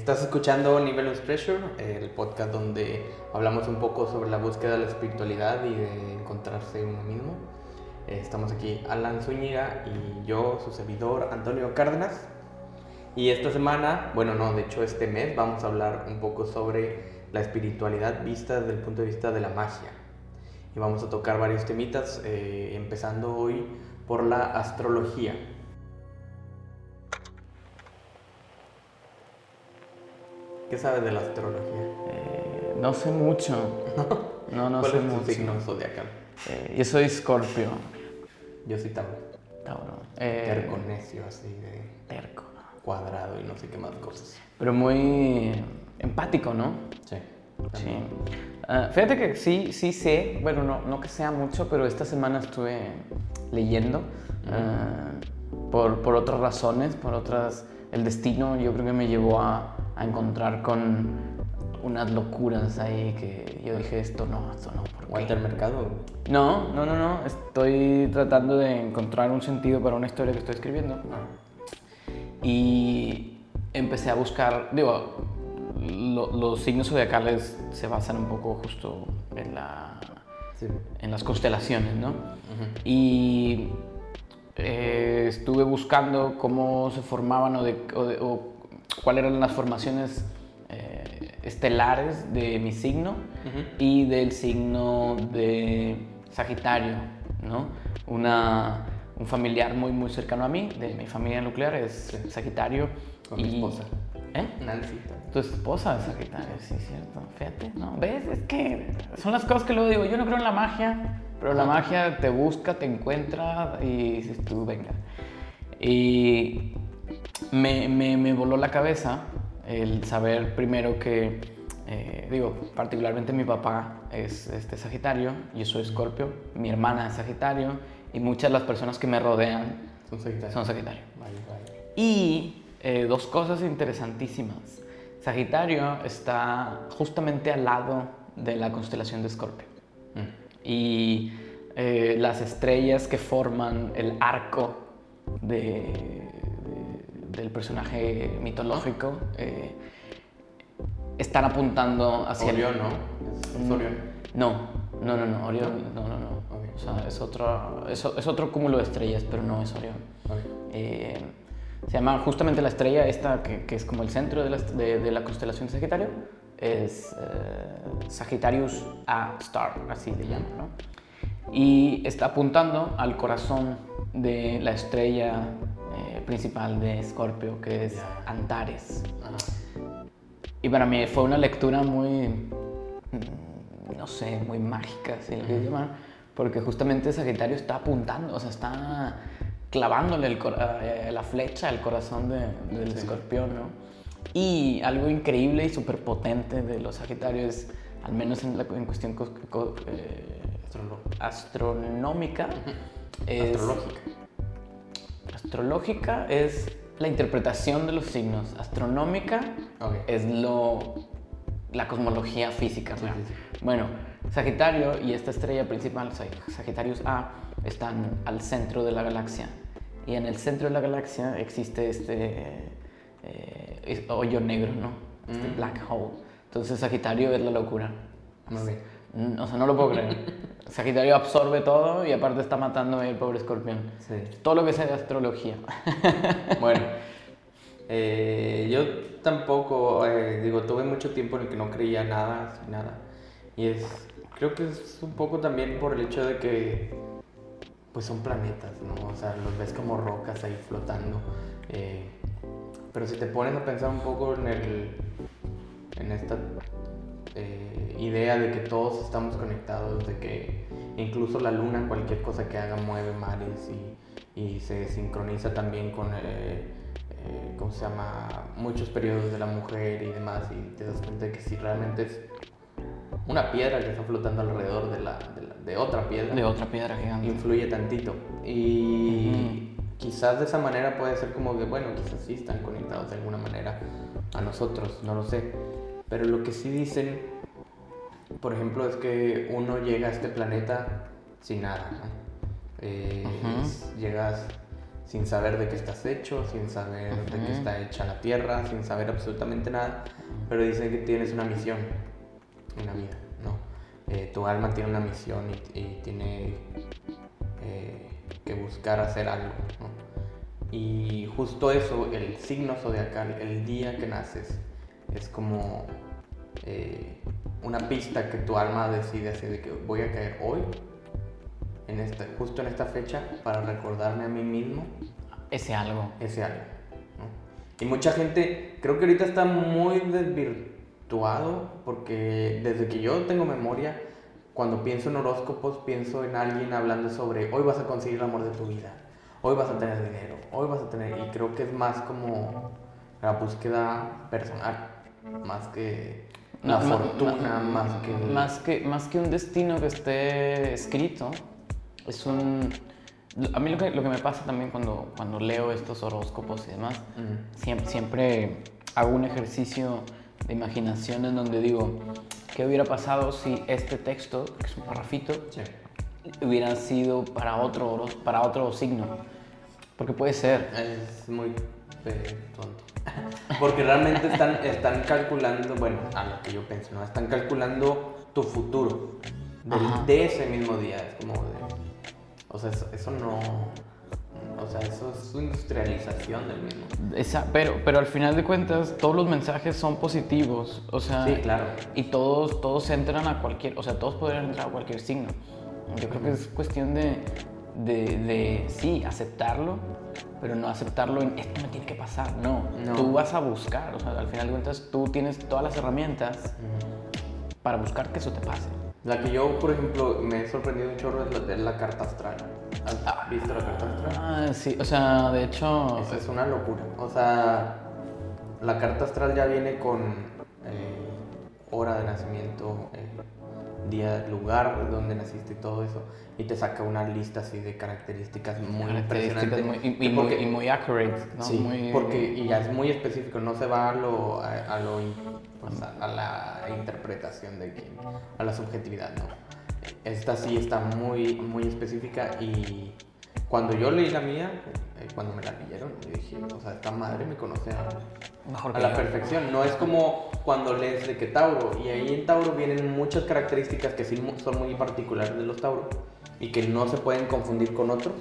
Estás escuchando Nivelus Pressure, el podcast donde hablamos un poco sobre la búsqueda de la espiritualidad y de encontrarse uno mismo. Eh, Estamos aquí Alan Zúñiga y yo, su servidor Antonio Cárdenas. Y esta semana, bueno, no, de hecho este mes vamos a hablar un poco sobre la espiritualidad vista desde el punto de vista de la magia. Y vamos a tocar varios temitas, eh, empezando hoy por la astrología. ¿Qué sabes de la astrología? Eh, no sé mucho. No, no ¿Cuál sé es tu mucho. signo zodiacal? Eh, yo soy Scorpio. Yo soy Tauro. Tauro. Eh, Terco, necio, así de terco. cuadrado y no sé qué más cosas. Pero muy empático, ¿no? Sí. Sí. Ah, fíjate que sí, sí sé, bueno, no, no que sea mucho, pero esta semana estuve leyendo ah, por, por otras razones, por otras... El destino yo creo que me llevó a, a encontrar con unas locuras ahí que yo dije, esto no, esto no, ¿por qué? Walter Mercado. No, no, no, no. Estoy tratando de encontrar un sentido para una historia que estoy escribiendo. Y empecé a buscar, digo, lo- los signos zodiacales se basan un poco justo en, la, Sí. en las constelaciones, ¿no? Y eh, estuve buscando cómo se formaban o, de- o de- o cuáles eran las formaciones eh, estelares de mi signo y del signo de Sagitario, ¿no? Una, un familiar muy, muy cercano a mí, de mi familia nuclear, es Sagitario. Con mi esposa. ¿Eh? Nancy. Tu esposa es Sagitario, sí, cierto. Fíjate, ¿no? ¿Ves? Es que son las cosas que luego digo. Yo no creo en la magia, pero la magia te busca, te encuentra y dices tú, venga. Y me, me, me voló la cabeza el saber primero que, eh, digo, particularmente mi papá es este Sagitario, yo soy Escorpio, mi hermana es Sagitario y muchas de las personas que me rodean Son Sagitario. son Sagitario. Vale, vale. Y eh, dos cosas interesantísimas. Sagitario está justamente al lado de la constelación de Escorpio. Mm. Y eh, las estrellas que forman el arco de- de- del personaje mitológico eh, están apuntando hacia el- Orión, ¿no? Es, es Orión. No, no, no, no, Orión, no, no, no. Ok. O sea, es otro, es, es otro cúmulo de estrellas, pero no es Orión. Eh, se llama justamente la estrella esta que, que es como el centro de la, est- de, de la constelación de Sagitario, es eh, Sagittarius A Star, así le llaman, ¿no? Y está apuntando al corazón de la estrella principal de Escorpio, que es Ya. Antares. Ajá. Y para mí fue una lectura muy, mm, no sé, muy mágica, si le quieres llamar, porque justamente Sagitario está apuntando, o sea, está clavándole el eh, la flecha al corazón de- del Sí. escorpión, ¿no? Y algo increíble y súper potente de los Sagitarios, al menos en, la, en cuestión eh, astronómica, es, Astrológica. Astrológica es la interpretación de los signos, astronómica es lo la cosmología física Sí, real. sí, Bueno, Sagitario y esta estrella principal, Sag- Sagittarius A, están al centro de la galaxia. Y en el centro de la galaxia existe este eh, hoyo negro, ¿no? Este Mm. black hole. Entonces Sagitario es la locura. Muy bien. Mm, O sea, no lo puedo creer. Sagitario absorbe todo y aparte está matando al pobre escorpión. Sí. Todo lo que sea de astrología. Bueno, eh, yo tampoco, eh, digo, tuve mucho tiempo en el que no creía nada, así, nada. Y es, creo que es un poco también por el hecho de que, pues son planetas, ¿no? O sea, los ves como rocas ahí flotando. eh, pero si te pones a pensar un poco en el, en esta idea de que todos estamos conectados, de que incluso la luna, cualquier cosa que haga, mueve mares y, y se sincroniza también con, eh, eh, ¿cómo se llama? Muchos periodos de la mujer y demás, y te das cuenta de que si realmente es una piedra que está flotando alrededor de, la, de, la- de otra piedra, De otra piedra gigante. influye tantito. Y quizás de esa manera puede ser como que, bueno, quizás sí están conectados de alguna manera a nosotros, no lo sé. Pero lo que sí dicen, por ejemplo, es que uno llega a este planeta sin nada, ¿no? Eh, llegas sin saber de qué estás hecho, sin saber de qué está hecha la tierra, sin saber absolutamente nada, pero dice que tienes una misión en la vida, ¿no? Eh, tu alma tiene una misión y, y tiene eh, que buscar hacer algo, ¿no? Y justo eso, el signo zodiacal, el día que naces, es como eh, una pista que tu alma decide así de que voy a caer hoy, en esta, justo en esta fecha, para recordarme a mí mismo Ese algo. ese algo. ¿no? Y mucha gente, creo que ahorita está muy desvirtuado, porque desde que yo tengo memoria, cuando pienso en horóscopos, pienso en alguien hablando sobre hoy vas a conseguir el amor de tu vida, hoy vas a tener dinero, hoy vas a tener, y creo que es más como la búsqueda personal, más que ma- fortuna, más que... Más que, más que un destino que esté escrito, es un... A mí lo que, lo que me pasa también cuando, cuando leo estos horóscopos y demás, Mm, siempre, siempre hago un ejercicio de imaginación en donde digo, ¿qué hubiera pasado si este texto, que es un parrafito, sí. hubiera sido para otro, para otro signo? Porque puede ser. Es muy eh, tonto. Porque realmente están, están calculando, bueno, a lo que yo pienso, ¿no? Están calculando tu futuro del- de ese mismo día. Es como de. O sea, eso, eso no. O sea, eso es industrialización del mismo. Esa- pero, pero al final de cuentas, todos los mensajes son positivos. O sea, Sí, claro. y todos, todos entran a cualquier, o sea, todos podrían entrar a cualquier signo. Yo creo que es cuestión de, de, de, sí, aceptarlo, pero no aceptarlo en esto me tiene que pasar. No, No. tú vas a buscar, o sea, al final de cuentas, tú tienes todas las herramientas para buscar que eso te pase. La que yo, por ejemplo, me he sorprendido un chorro es la de la carta astral. ¿Has visto la carta astral? Ah, sí, o sea, de hecho, Eso es una locura. O sea, la carta astral ya viene con eh, hora de nacimiento, eh, día, lugar donde naciste y todo eso. Y te saca una lista así de características muy características impresionantes. muy- y, y Sí, muy, porque- y muy accurate, ¿no? sí, Muy- porque y ya es muy específico, no se va a lo, a, a lo pues, a, a la interpretación de quién, a la subjetividad, ¿no? Esta sí está muy, muy específica y cuando yo leí la mía, eh, cuando me la leyeron, yo dije, o sea, esta madre me conoce a, Mejor a la yo. perfección. No es como cuando lees de que Tauro, y ahí en Tauro vienen muchas características que sí son muy particulares de los Tauro y que no se pueden confundir con otros,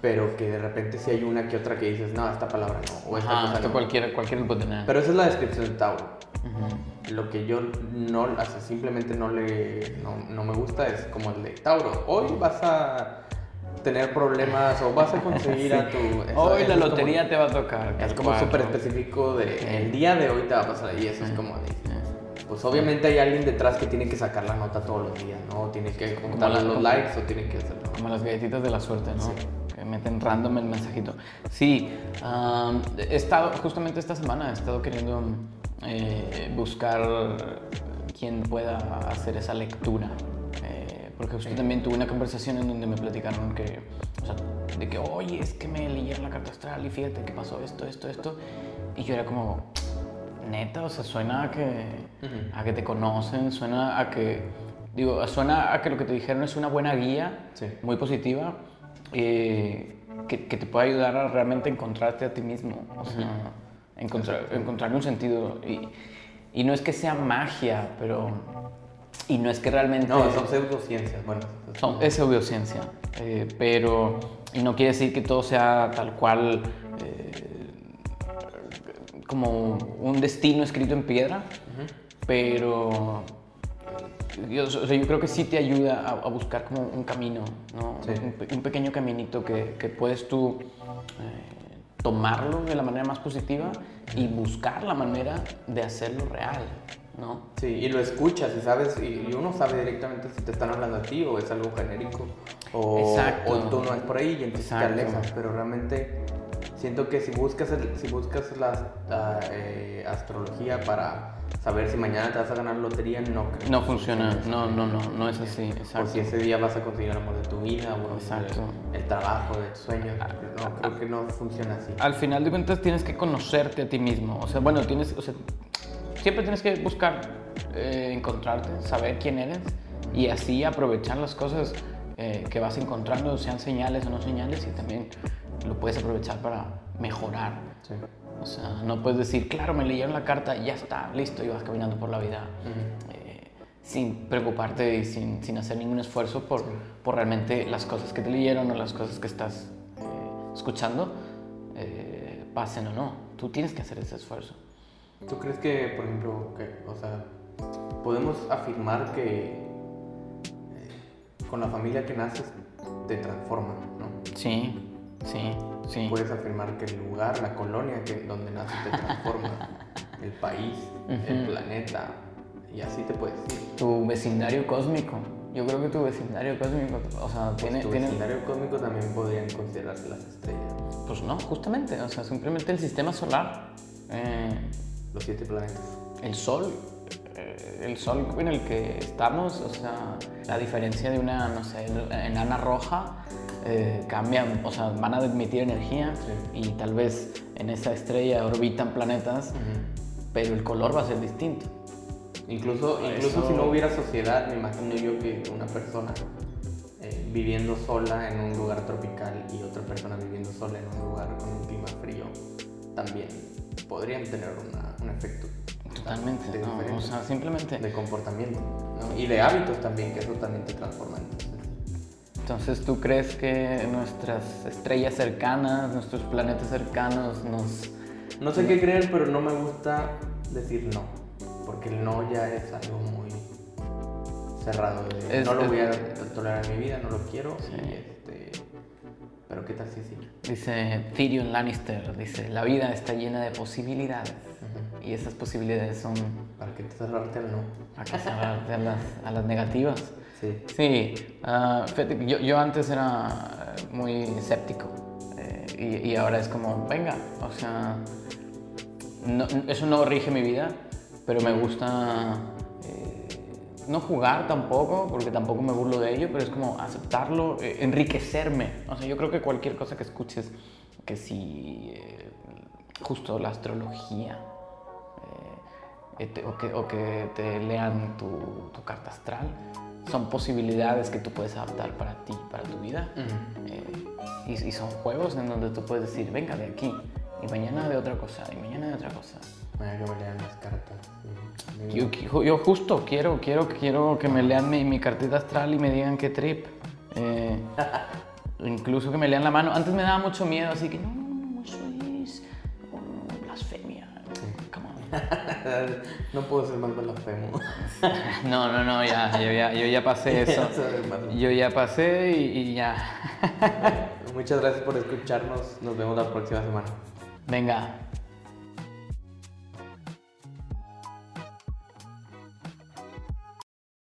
pero que de repente sí hay una que otra que dices, no, esta palabra no, o esta Ajá, cosa no. cualquiera, cualquiera lo puede tener. Pero esa es la descripción de Tauro. Ujú. Lo que yo no, o sea, simplemente no le, no, no me gusta es como el de Tauro. Hoy vas a tener problemas o vas a conseguir a tu... eso- Hoy eso la es como- lotería te va a tocar. es como súper específico de el día de hoy te va a pasar y eso es como pues obviamente hay alguien detrás que tiene que sacar la nota todos los días, ¿no? Tiene que juntar los como- likes o tiene que hacerlo. Como las galletitas de la suerte, ¿no? Que meten random el mensajito. Sí, am, he estado, justamente esta semana he estado queriendo eh, buscar quien pueda hacer esa lectura. Eh, porque justo también tuve una conversación en donde me platicaron que, o sea, de que, oye, es que me leyeron la carta astral y fíjate que pasó esto, esto, esto. Y yo era como, neta, o sea, suena a que, Ujú. a que te conocen, suena a que, digo, suena a que lo que te dijeron es una buena guía, Sí. muy positiva, eh, que, que te puede ayudar a realmente encontrarte a ti mismo, o sea, encontrar, encontrarle un sentido. Y, y no es que sea magia, pero... Y no es que realmente... No, son pseudociencias, bueno. Son- es pseudociencia, eh, pero y no quiere decir que todo sea tal cual eh, como un destino escrito en piedra, pero yo, o sea, yo creo que sí te ayuda a, a buscar como un camino, ¿no? Sí. un, pe- un pequeño caminito que, que puedes tú eh, tomarlo de la manera más positiva y buscar la manera de hacerlo real, ¿no? Sí, y lo escuchas y sabes, y, y uno sabe directamente si te están hablando a ti o es algo genérico o, Exacto. o tú no es por ahí y entonces te Exacto. alejas, pero realmente siento que si buscas, el- si buscas la la, eh, astrología para saber si mañana te vas a ganar lotería, no creo. No funciona, no, no, no, no es así, O exacto. si ese día vas a conseguir el amor de tu vida o Exacto. el, el trabajo de tus sueños. No, creo que no funciona así. Al final de cuentas tienes que conocerte a ti mismo, o sea, bueno, tienes, o sea, siempre tienes que buscar eh, encontrarte, saber quién eres y así aprovechar las cosas eh, que vas encontrando, sean señales o no señales y también lo puedes aprovechar para mejorar. Sí. O sea, no puedes decir, claro, me leyeron la carta, ya está, listo, y vas caminando por la vida eh, sin preocuparte y sin, sin hacer ningún esfuerzo por, por realmente las cosas que te leyeron o las cosas que estás eh, escuchando eh, pasen o no. Tú tienes que hacer ese esfuerzo. ¿Tú crees que, por ejemplo, que, o sea, podemos afirmar que eh, con la familia que naces te transforma, ¿no? Sí, sí, sí. Puedes afirmar que el lugar, la colonia que, donde naces te transforma, el país, el planeta, y así te puedes ir. Tu vecindario cósmico. Yo creo que tu vecindario cósmico, o sea, tiene... tu tiene vecindario cósmico también podrían considerarse las estrellas, pues no, justamente, o sea, simplemente el sistema solar. eh, los siete planetas. el sol, eh, el sol en el que estamos, o sea, la diferencia de una, no sé, enana roja eh, cambian, o sea, van a emitir energía y tal vez en esa estrella orbitan planetas, pero el color va a ser distinto. Incluso, incluso Eso- si no hubiera sociedad, me imagino yo que una persona eh, viviendo sola en un lugar tropical y otra persona viviendo sola en un lugar con un clima frío, también podrían tener una- un efecto Totalmente, de, ¿no? o sea, simplemente. de comportamiento ¿no? y de hábitos también, que eso también te transforma. Entonces, Entonces, ¿tú crees que nuestras estrellas cercanas, nuestros planetas cercanos nos... no sé qué creer, pero no me gusta decir no, porque el no ya es algo muy cerrado. de, Es- no lo voy a tolerar en mi vida, no lo quiero. Sí. Y pero qué tal si sí. Dice Tyrion Lannister, dice, la vida está llena de posibilidades. Y esas posibilidades son Para que te cerrarte al no. a que cerrarte a las, a las negativas. Sí. Sí, fíjate que yo, yo antes era eh, muy escéptico eh, y, y ahora es como, venga, o sea, no- eso no rige mi vida, pero me gusta no jugar tampoco, porque tampoco me burlo de ello, pero es como aceptarlo, eh, enriquecerme. O sea, yo creo que cualquier cosa que escuches, que si eh, justo la astrología, eh, eh, te- o, que, o que te lean tu, tu carta astral, son posibilidades que tú puedes adaptar para ti, para tu vida. Y, y son juegos en donde tú puedes decir, venga de aquí, y mañana de otra cosa, y mañana de otra cosa. Mañana que me lean las cartas. Yo, justo quiero, quiero, quiero que me lean mi, mi cartita astral y me digan qué trip. Eh, incluso que me lean la mano. Antes me daba mucho miedo, así que no, no, no, eso es oh, blasfemia. Come on. no puedo ser más blasfemo. No, no, no, ya, yo ya, yo ya pasé eso. Yo ya pasé y, y ya. Muchas gracias por escucharnos. Nos vemos la próxima semana. Venga,